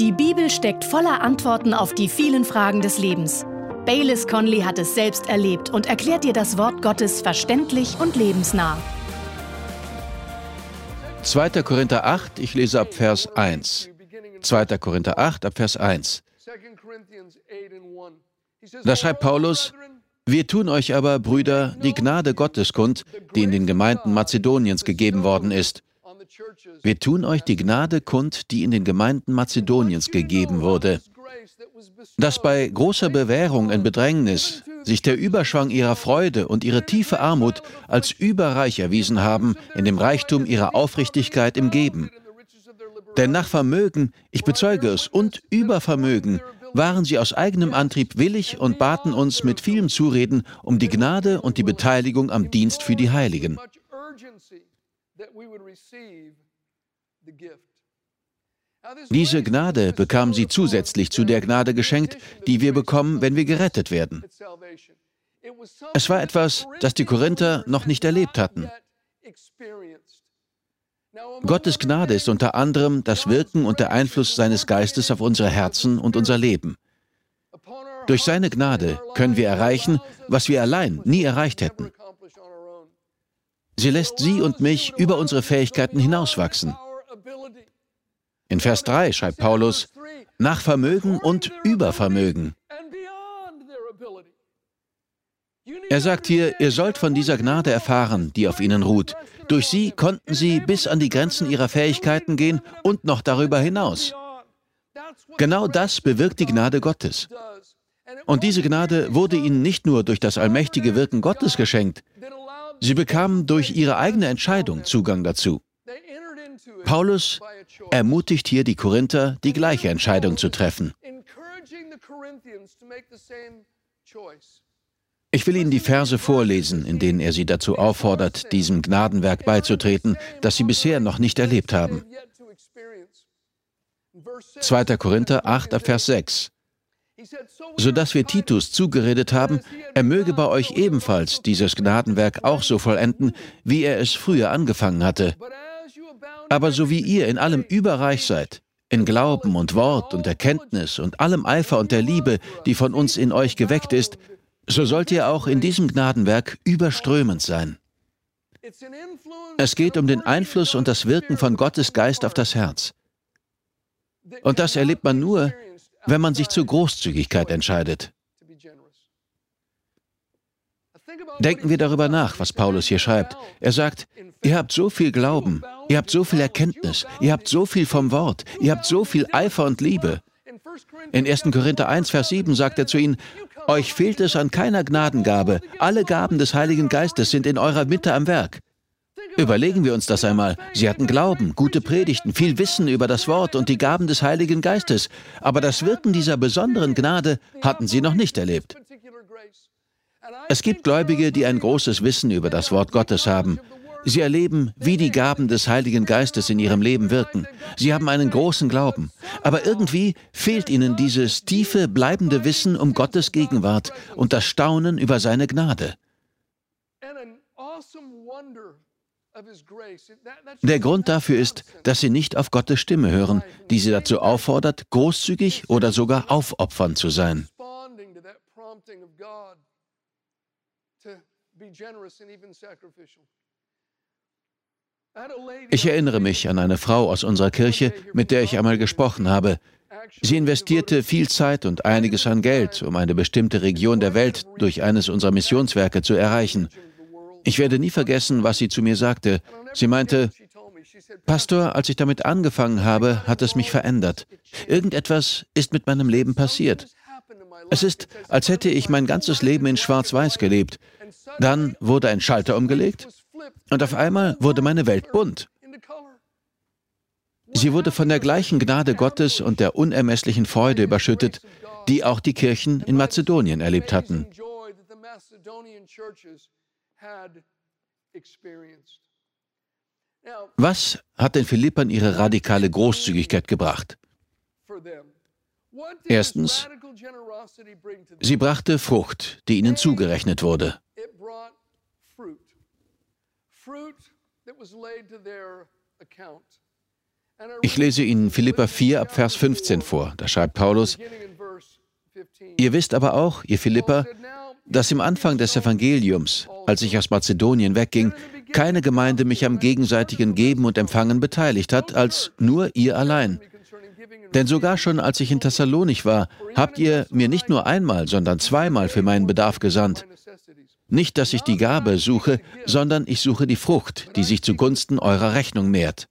Die Bibel steckt voller Antworten auf die vielen Fragen des Lebens. Baylis Conley hat es selbst erlebt und erklärt dir das Wort Gottes verständlich und lebensnah. 2. Korinther 8, ich lese ab Vers 1. 2. Korinther 8, ab Vers 1. Da schreibt Paulus, wir tun euch aber, Brüder, die Gnade Gottes kund, die in den Gemeinden Mazedoniens gegeben worden ist wir tun euch die Gnade kund, die in den Gemeinden Mazedoniens gegeben wurde, dass bei großer Bewährung in Bedrängnis sich der Überschwang ihrer Freude und ihre tiefe Armut als überreich erwiesen haben in dem Reichtum ihrer Aufrichtigkeit im Geben. Denn nach Vermögen, ich bezeuge es, und Übervermögen waren sie aus eigenem Antrieb willig und baten uns mit vielem Zureden um die Gnade und die Beteiligung am Dienst für die Heiligen. Diese Gnade bekam sie zusätzlich zu der Gnade geschenkt, die wir bekommen, wenn wir gerettet werden. Es war etwas, das die Korinther noch nicht erlebt hatten. Gottes Gnade ist unter anderem das Wirken und der Einfluss seines Geistes auf unsere Herzen und unser Leben. Durch seine Gnade können wir erreichen, was wir allein nie erreicht hätten. Sie lässt Sie und mich über unsere Fähigkeiten hinauswachsen. In Vers 3 schreibt Paulus, nach Vermögen und Übervermögen. Er sagt hier, ihr sollt von dieser Gnade erfahren, die auf ihnen ruht. Durch sie konnten sie bis an die Grenzen ihrer Fähigkeiten gehen und noch darüber hinaus. Genau das bewirkt die Gnade Gottes. Und diese Gnade wurde ihnen nicht nur durch das allmächtige Wirken Gottes geschenkt, Sie bekamen durch ihre eigene Entscheidung Zugang dazu. Paulus ermutigt hier die Korinther, die gleiche Entscheidung zu treffen. Ich will Ihnen die Verse vorlesen, in denen er sie dazu auffordert, diesem Gnadenwerk beizutreten, das sie bisher noch nicht erlebt haben. 2. Korinther 8, Vers 6 so dass wir Titus zugeredet haben, er möge bei euch ebenfalls dieses Gnadenwerk auch so vollenden, wie er es früher angefangen hatte. Aber so wie ihr in allem überreich seid, in Glauben und Wort und Erkenntnis und allem Eifer und der Liebe, die von uns in euch geweckt ist, so sollt ihr auch in diesem Gnadenwerk überströmend sein. Es geht um den Einfluss und das Wirken von Gottes Geist auf das Herz. Und das erlebt man nur, wenn man sich zur Großzügigkeit entscheidet. Denken wir darüber nach, was Paulus hier schreibt. Er sagt, ihr habt so viel Glauben, ihr habt so viel Erkenntnis, ihr habt so viel vom Wort, ihr habt so viel Eifer und Liebe. In 1. Korinther 1, Vers 7 sagt er zu ihnen, euch fehlt es an keiner Gnadengabe, alle Gaben des Heiligen Geistes sind in eurer Mitte am Werk. Überlegen wir uns das einmal. Sie hatten Glauben, gute Predigten, viel Wissen über das Wort und die Gaben des Heiligen Geistes, aber das Wirken dieser besonderen Gnade hatten sie noch nicht erlebt. Es gibt Gläubige, die ein großes Wissen über das Wort Gottes haben. Sie erleben, wie die Gaben des Heiligen Geistes in ihrem Leben wirken. Sie haben einen großen Glauben. Aber irgendwie fehlt ihnen dieses tiefe, bleibende Wissen um Gottes Gegenwart und das Staunen über seine Gnade. Der Grund dafür ist, dass sie nicht auf Gottes Stimme hören, die sie dazu auffordert, großzügig oder sogar aufopfernd zu sein. Ich erinnere mich an eine Frau aus unserer Kirche, mit der ich einmal gesprochen habe. Sie investierte viel Zeit und einiges an Geld, um eine bestimmte Region der Welt durch eines unserer Missionswerke zu erreichen. Ich werde nie vergessen, was sie zu mir sagte. Sie meinte, Pastor, als ich damit angefangen habe, hat es mich verändert. Irgendetwas ist mit meinem Leben passiert. Es ist, als hätte ich mein ganzes Leben in Schwarz-Weiß gelebt. Dann wurde ein Schalter umgelegt und auf einmal wurde meine Welt bunt. Sie wurde von der gleichen Gnade Gottes und der unermesslichen Freude überschüttet, die auch die Kirchen in Mazedonien erlebt hatten. Was hat den Philippern ihre radikale Großzügigkeit gebracht? Erstens, sie brachte Frucht, die ihnen zugerechnet wurde. Ich lese Ihnen Philippa 4 ab Vers 15 vor. Da schreibt Paulus, Ihr wisst aber auch, ihr Philippa, dass im Anfang des Evangeliums, als ich aus Mazedonien wegging, keine Gemeinde mich am gegenseitigen Geben und Empfangen beteiligt hat, als nur ihr allein. Denn sogar schon als ich in Thessalonich war, habt ihr mir nicht nur einmal, sondern zweimal für meinen Bedarf gesandt. Nicht, dass ich die Gabe suche, sondern ich suche die Frucht, die sich zugunsten eurer Rechnung mehrt.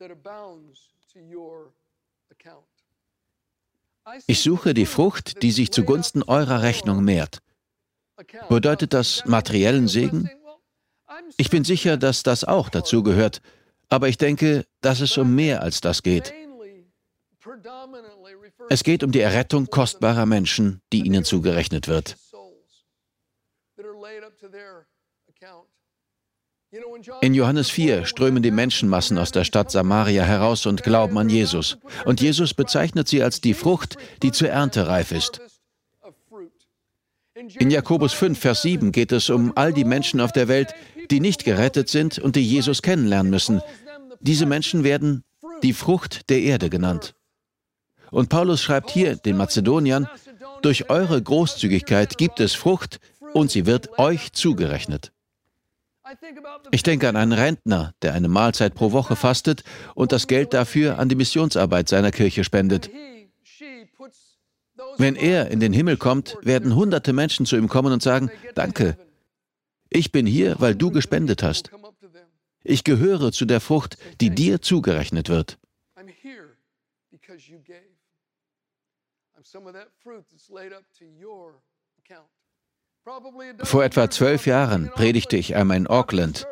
Ich suche die Frucht, die sich zugunsten eurer Rechnung mehrt. Bedeutet das materiellen Segen? Ich bin sicher, dass das auch dazu gehört, aber ich denke, dass es um mehr als das geht. Es geht um die Errettung kostbarer Menschen, die ihnen zugerechnet wird. In Johannes 4 strömen die Menschenmassen aus der Stadt Samaria heraus und glauben an Jesus. Und Jesus bezeichnet sie als die Frucht, die zur Ernte reif ist. In Jakobus 5, Vers 7 geht es um all die Menschen auf der Welt, die nicht gerettet sind und die Jesus kennenlernen müssen. Diese Menschen werden die Frucht der Erde genannt. Und Paulus schreibt hier den Mazedoniern, durch eure Großzügigkeit gibt es Frucht und sie wird euch zugerechnet. Ich denke an einen Rentner, der eine Mahlzeit pro Woche fastet und das Geld dafür an die Missionsarbeit seiner Kirche spendet. Wenn er in den Himmel kommt, werden hunderte Menschen zu ihm kommen und sagen, danke, ich bin hier, weil du gespendet hast. Ich gehöre zu der Frucht, die dir zugerechnet wird. Vor etwa zwölf Jahren predigte ich einmal in Auckland.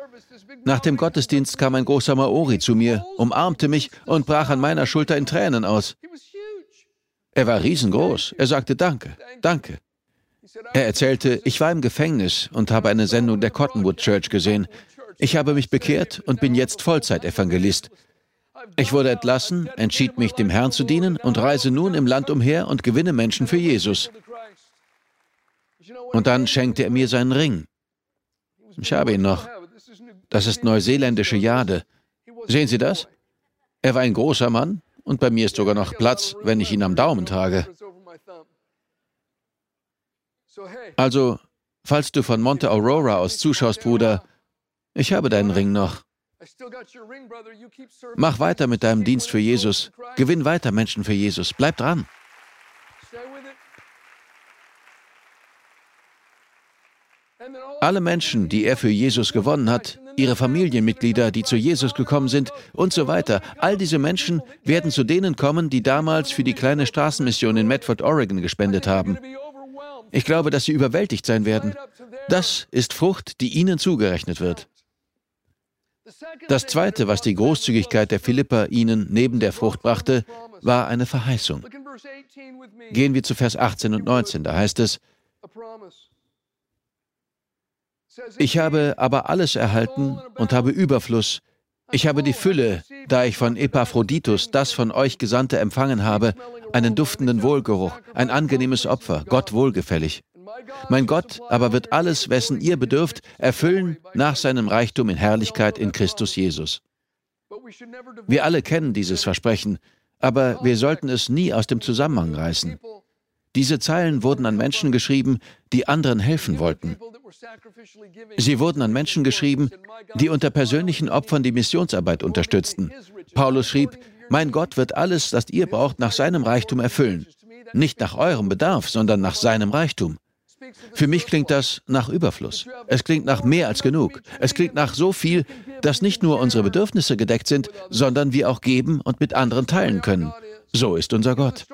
Nach dem Gottesdienst kam ein großer Maori zu mir, umarmte mich und brach an meiner Schulter in Tränen aus. Er war riesengroß. Er sagte Danke, danke. Er erzählte, ich war im Gefängnis und habe eine Sendung der Cottonwood Church gesehen. Ich habe mich bekehrt und bin jetzt Vollzeitevangelist. Ich wurde entlassen, entschied mich, dem Herrn zu dienen und reise nun im Land umher und gewinne Menschen für Jesus. Und dann schenkte er mir seinen Ring. Ich habe ihn noch. Das ist neuseeländische Jade. Sehen Sie das? Er war ein großer Mann und bei mir ist sogar noch Platz, wenn ich ihn am Daumen trage. Also, falls du von Monte Aurora aus zuschaust, Bruder, ich habe deinen Ring noch. Mach weiter mit deinem Dienst für Jesus. Gewinn weiter Menschen für Jesus. Bleib dran. Alle Menschen, die er für Jesus gewonnen hat, ihre Familienmitglieder, die zu Jesus gekommen sind und so weiter, all diese Menschen werden zu denen kommen, die damals für die kleine Straßenmission in Medford, Oregon gespendet haben. Ich glaube, dass sie überwältigt sein werden. Das ist Frucht, die ihnen zugerechnet wird. Das Zweite, was die Großzügigkeit der Philipper ihnen neben der Frucht brachte, war eine Verheißung. Gehen wir zu Vers 18 und 19, da heißt es, ich habe aber alles erhalten und habe Überfluss. Ich habe die Fülle, da ich von Epaphroditus das von euch Gesandte empfangen habe, einen duftenden Wohlgeruch, ein angenehmes Opfer, Gott wohlgefällig. Mein Gott aber wird alles, wessen ihr bedürft, erfüllen nach seinem Reichtum in Herrlichkeit in Christus Jesus. Wir alle kennen dieses Versprechen, aber wir sollten es nie aus dem Zusammenhang reißen. Diese Zeilen wurden an Menschen geschrieben, die anderen helfen wollten. Sie wurden an Menschen geschrieben, die unter persönlichen Opfern die Missionsarbeit unterstützten. Paulus schrieb, Mein Gott wird alles, das ihr braucht, nach seinem Reichtum erfüllen. Nicht nach eurem Bedarf, sondern nach seinem Reichtum. Für mich klingt das nach Überfluss. Es klingt nach mehr als genug. Es klingt nach so viel, dass nicht nur unsere Bedürfnisse gedeckt sind, sondern wir auch geben und mit anderen teilen können. So ist unser Gott.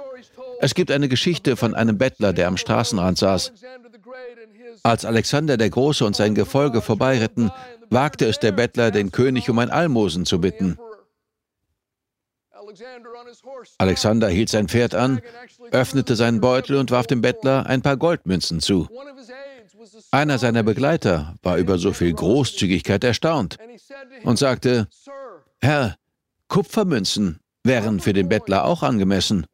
Es gibt eine Geschichte von einem Bettler, der am Straßenrand saß. Als Alexander der Große und sein Gefolge vorbeiritten, wagte es der Bettler, den König um ein Almosen zu bitten. Alexander hielt sein Pferd an, öffnete seinen Beutel und warf dem Bettler ein paar Goldmünzen zu. Einer seiner Begleiter war über so viel Großzügigkeit erstaunt und sagte, Herr, Kupfermünzen wären für den Bettler auch angemessen.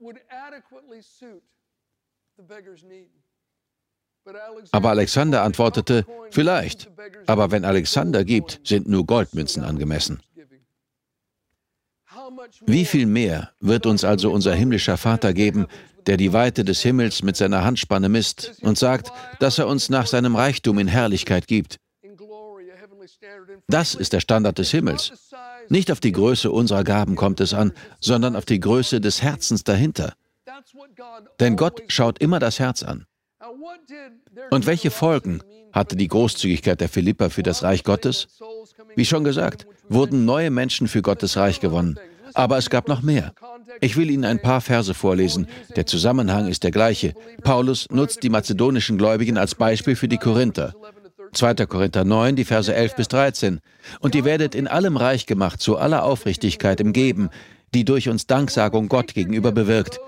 Aber Alexander antwortete, vielleicht, aber wenn Alexander gibt, sind nur Goldmünzen angemessen. Wie viel mehr wird uns also unser himmlischer Vater geben, der die Weite des Himmels mit seiner Handspanne misst und sagt, dass er uns nach seinem Reichtum in Herrlichkeit gibt. Das ist der Standard des Himmels. Nicht auf die Größe unserer Gaben kommt es an, sondern auf die Größe des Herzens dahinter. Denn Gott schaut immer das Herz an. Und welche Folgen hatte die Großzügigkeit der Philipper für das Reich Gottes? Wie schon gesagt, wurden neue Menschen für Gottes Reich gewonnen. Aber es gab noch mehr. Ich will Ihnen ein paar Verse vorlesen. Der Zusammenhang ist der gleiche. Paulus nutzt die mazedonischen Gläubigen als Beispiel für die Korinther. 2. Korinther 9, die Verse 11 bis 13. Und ihr werdet in allem reich gemacht zu aller Aufrichtigkeit im Geben, die durch uns Danksagung Gott gegenüber bewirkt.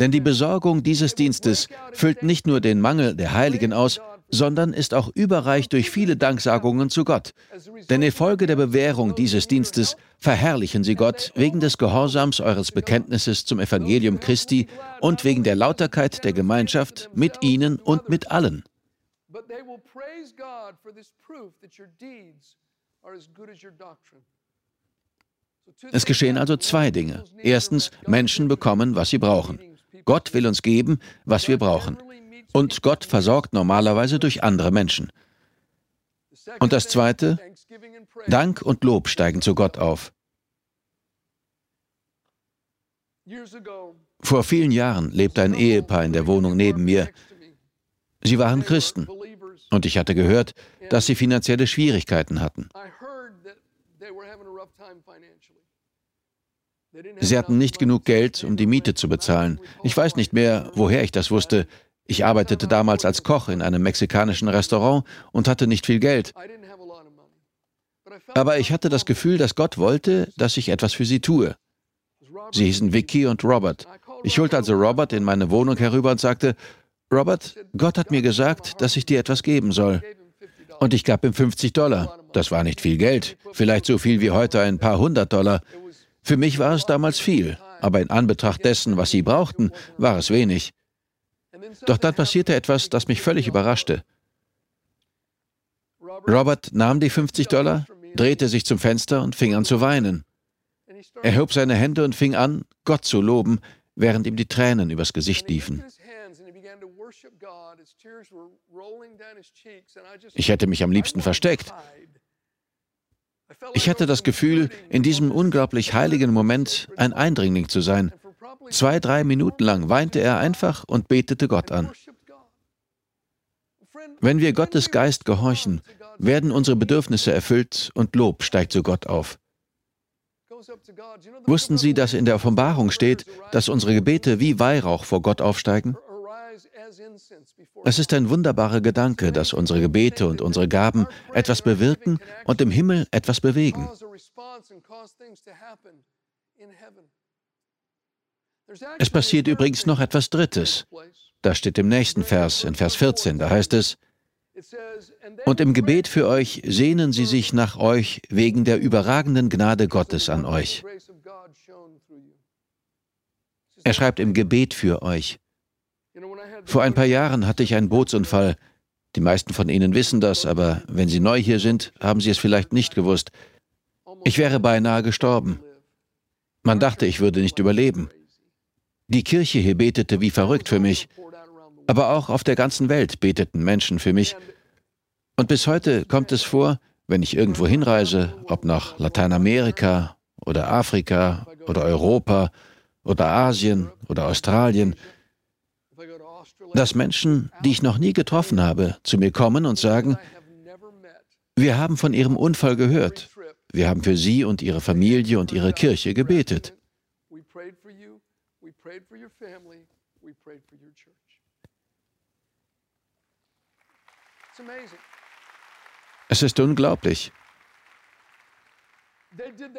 Denn die Besorgung dieses Dienstes füllt nicht nur den Mangel der Heiligen aus, sondern ist auch überreich durch viele Danksagungen zu Gott. Denn infolge der Bewährung dieses Dienstes verherrlichen sie Gott wegen des Gehorsams eures Bekenntnisses zum Evangelium Christi und wegen der Lauterkeit der Gemeinschaft mit ihnen und mit allen. Es geschehen also zwei Dinge. Erstens, Menschen bekommen, was sie brauchen. Gott will uns geben, was wir brauchen. Und Gott versorgt normalerweise durch andere Menschen. Und das Zweite, Dank und Lob steigen zu Gott auf. Vor vielen Jahren lebte ein Ehepaar in der Wohnung neben mir. Sie waren Christen und ich hatte gehört, dass sie finanzielle Schwierigkeiten hatten. Sie hatten nicht genug Geld, um die Miete zu bezahlen. Ich weiß nicht mehr, woher ich das wusste. Ich arbeitete damals als Koch in einem mexikanischen Restaurant und hatte nicht viel Geld. Aber ich hatte das Gefühl, dass Gott wollte, dass ich etwas für sie tue. Sie hießen Vicky und Robert. Ich holte also Robert in meine Wohnung herüber und sagte, Robert, Gott hat mir gesagt, dass ich dir etwas geben soll. Und ich gab ihm 50 Dollar. Das war nicht viel Geld, vielleicht so viel wie heute ein paar hundert Dollar. Für mich war es damals viel, aber in Anbetracht dessen, was sie brauchten, war es wenig. Doch dann passierte etwas, das mich völlig überraschte. Robert nahm die 50 Dollar, drehte sich zum Fenster und fing an zu weinen. Er hob seine Hände und fing an, Gott zu loben, während ihm die Tränen übers Gesicht liefen. Ich hätte mich am liebsten versteckt. Ich hatte das Gefühl, in diesem unglaublich heiligen Moment ein Eindringling zu sein. Zwei, drei Minuten lang weinte er einfach und betete Gott an. Wenn wir Gottes Geist gehorchen, werden unsere Bedürfnisse erfüllt und Lob steigt zu Gott auf. Wussten Sie, dass in der Offenbarung steht, dass unsere Gebete wie Weihrauch vor Gott aufsteigen? Es ist ein wunderbarer Gedanke, dass unsere Gebete und unsere Gaben etwas bewirken und im Himmel etwas bewegen. Es passiert übrigens noch etwas Drittes. Das steht im nächsten Vers, in Vers 14, da heißt es, und im Gebet für euch sehnen sie sich nach euch wegen der überragenden Gnade Gottes an euch. Er schreibt im Gebet für euch. Vor ein paar Jahren hatte ich einen Bootsunfall. Die meisten von Ihnen wissen das, aber wenn Sie neu hier sind, haben Sie es vielleicht nicht gewusst. Ich wäre beinahe gestorben. Man dachte, ich würde nicht überleben. Die Kirche hier betete wie verrückt für mich. Aber auch auf der ganzen Welt beteten Menschen für mich. Und bis heute kommt es vor, wenn ich irgendwo hinreise, ob nach Lateinamerika oder Afrika oder Europa oder Asien oder Australien, dass Menschen, die ich noch nie getroffen habe, zu mir kommen und sagen, wir haben von Ihrem Unfall gehört. Wir haben für Sie und Ihre Familie und Ihre Kirche gebetet. Es ist unglaublich.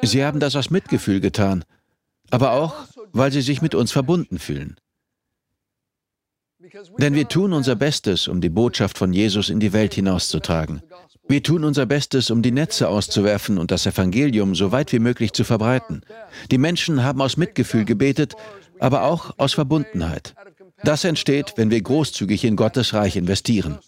Sie haben das aus Mitgefühl getan, aber auch, weil sie sich mit uns verbunden fühlen. Denn wir tun unser Bestes, um die Botschaft von Jesus in die Welt hinauszutragen. Wir tun unser Bestes, um die Netze auszuwerfen und das Evangelium so weit wie möglich zu verbreiten. Die Menschen haben aus Mitgefühl gebetet, aber auch aus Verbundenheit. Das entsteht, wenn wir großzügig in Gottes Reich investieren.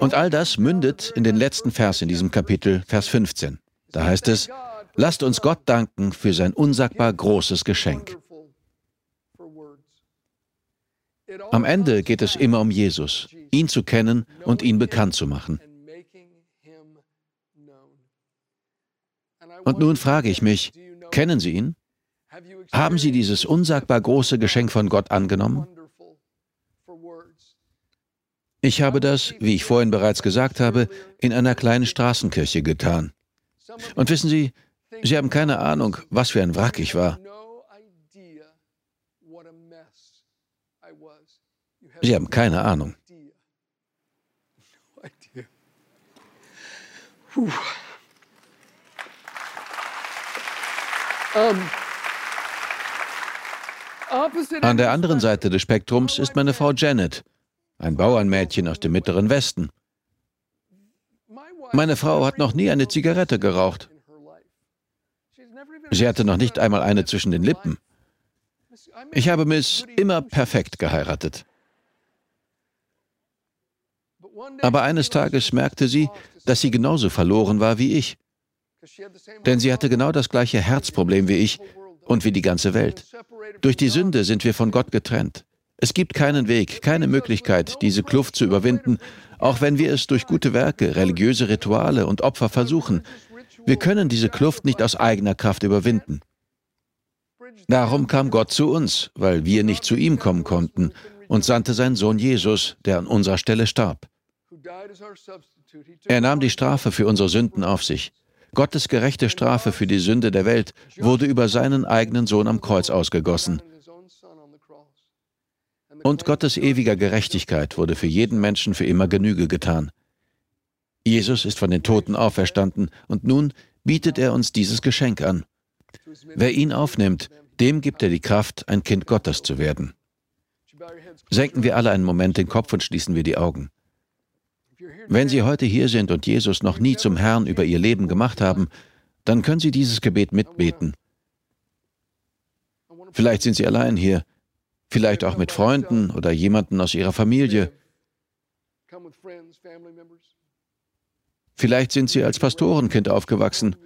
Und all das mündet in den letzten Vers in diesem Kapitel, Vers 15. Da heißt es, lasst uns Gott danken für sein unsagbar großes Geschenk. Am Ende geht es immer um Jesus, ihn zu kennen und ihn bekannt zu machen. Und nun frage ich mich, kennen Sie ihn? Haben Sie dieses unsagbar große Geschenk von Gott angenommen? Ich habe das, wie ich vorhin bereits gesagt habe, in einer kleinen Straßenkirche getan. Und wissen Sie, Sie haben keine Ahnung, was für ein Wrack ich war. Sie haben keine Ahnung. An der anderen Seite des Spektrums ist meine Frau Janet, ein Bauernmädchen aus dem mittleren Westen. Meine Frau hat noch nie eine Zigarette geraucht. Sie hatte noch nicht einmal eine zwischen den Lippen. Ich habe Miss immer perfekt geheiratet. Aber eines Tages merkte sie, dass sie genauso verloren war wie ich. Denn sie hatte genau das gleiche Herzproblem wie ich und wie die ganze Welt. Durch die Sünde sind wir von Gott getrennt. Es gibt keinen Weg, keine Möglichkeit, diese Kluft zu überwinden, auch wenn wir es durch gute Werke, religiöse Rituale und Opfer versuchen. Wir können diese Kluft nicht aus eigener Kraft überwinden. Darum kam Gott zu uns, weil wir nicht zu ihm kommen konnten, und sandte seinen Sohn Jesus, der an unserer Stelle starb. Er nahm die Strafe für unsere Sünden auf sich. Gottes gerechte Strafe für die Sünde der Welt wurde über seinen eigenen Sohn am Kreuz ausgegossen. Und Gottes ewiger Gerechtigkeit wurde für jeden Menschen für immer Genüge getan. Jesus ist von den Toten auferstanden und nun bietet er uns dieses Geschenk an. Wer ihn aufnimmt, dem gibt er die Kraft, ein Kind Gottes zu werden. Senken wir alle einen Moment den Kopf und schließen wir die Augen. Wenn Sie heute hier sind und Jesus noch nie zum Herrn über Ihr Leben gemacht haben, dann können Sie dieses Gebet mitbeten. Vielleicht sind Sie allein hier, vielleicht auch mit Freunden oder jemanden aus Ihrer Familie. Vielleicht sind Sie als Pastorenkind aufgewachsen.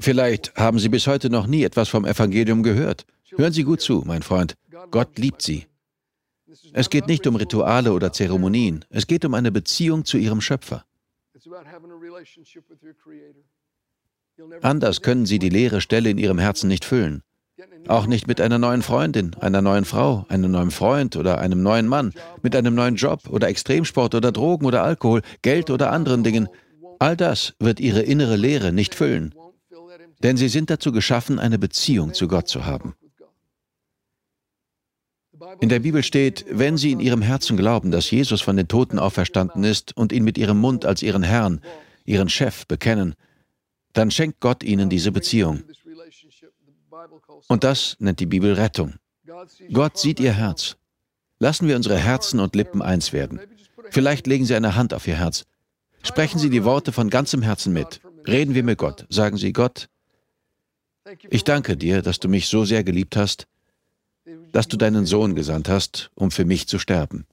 Vielleicht haben Sie bis heute noch nie etwas vom Evangelium gehört. Hören Sie gut zu, mein Freund. Gott liebt Sie. Es geht nicht um Rituale oder Zeremonien, es geht um eine Beziehung zu ihrem Schöpfer. Anders können sie die leere Stelle in ihrem Herzen nicht füllen. Auch nicht mit einer neuen Freundin, einer neuen Frau, einem neuen Freund oder einem neuen Mann, mit einem neuen Job oder Extremsport oder Drogen oder Alkohol, Geld oder anderen Dingen. All das wird ihre innere Leere nicht füllen. Denn sie sind dazu geschaffen, eine Beziehung zu Gott zu haben. In der Bibel steht, wenn sie in ihrem Herzen glauben, dass Jesus von den Toten auferstanden ist und ihn mit ihrem Mund als ihren Herrn, ihren Chef bekennen, dann schenkt Gott ihnen diese Beziehung. Und das nennt die Bibel Rettung. Gott sieht ihr Herz. Lassen wir unsere Herzen und Lippen eins werden. Vielleicht legen Sie eine Hand auf Ihr Herz. Sprechen Sie die Worte von ganzem Herzen mit. Reden wir mit Gott. Sagen Sie, Gott, ich danke dir, dass du mich so sehr geliebt hast, dass du deinen Sohn gesandt hast, um für mich zu sterben.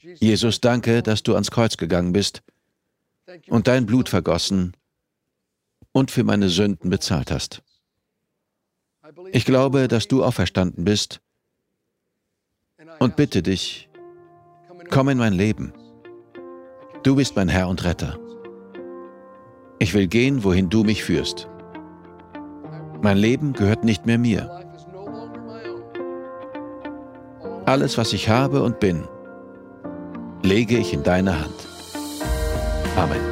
Jesus, danke, dass du ans Kreuz gegangen bist und dein Blut vergossen und für meine Sünden bezahlt hast. Ich glaube, dass du auferstanden bist und bitte dich, komm in mein Leben. Du bist mein Herr und Retter. Ich will gehen, wohin du mich führst. Mein Leben gehört nicht mehr mir. Alles, was ich habe und bin, lege ich in deine Hand. Amen.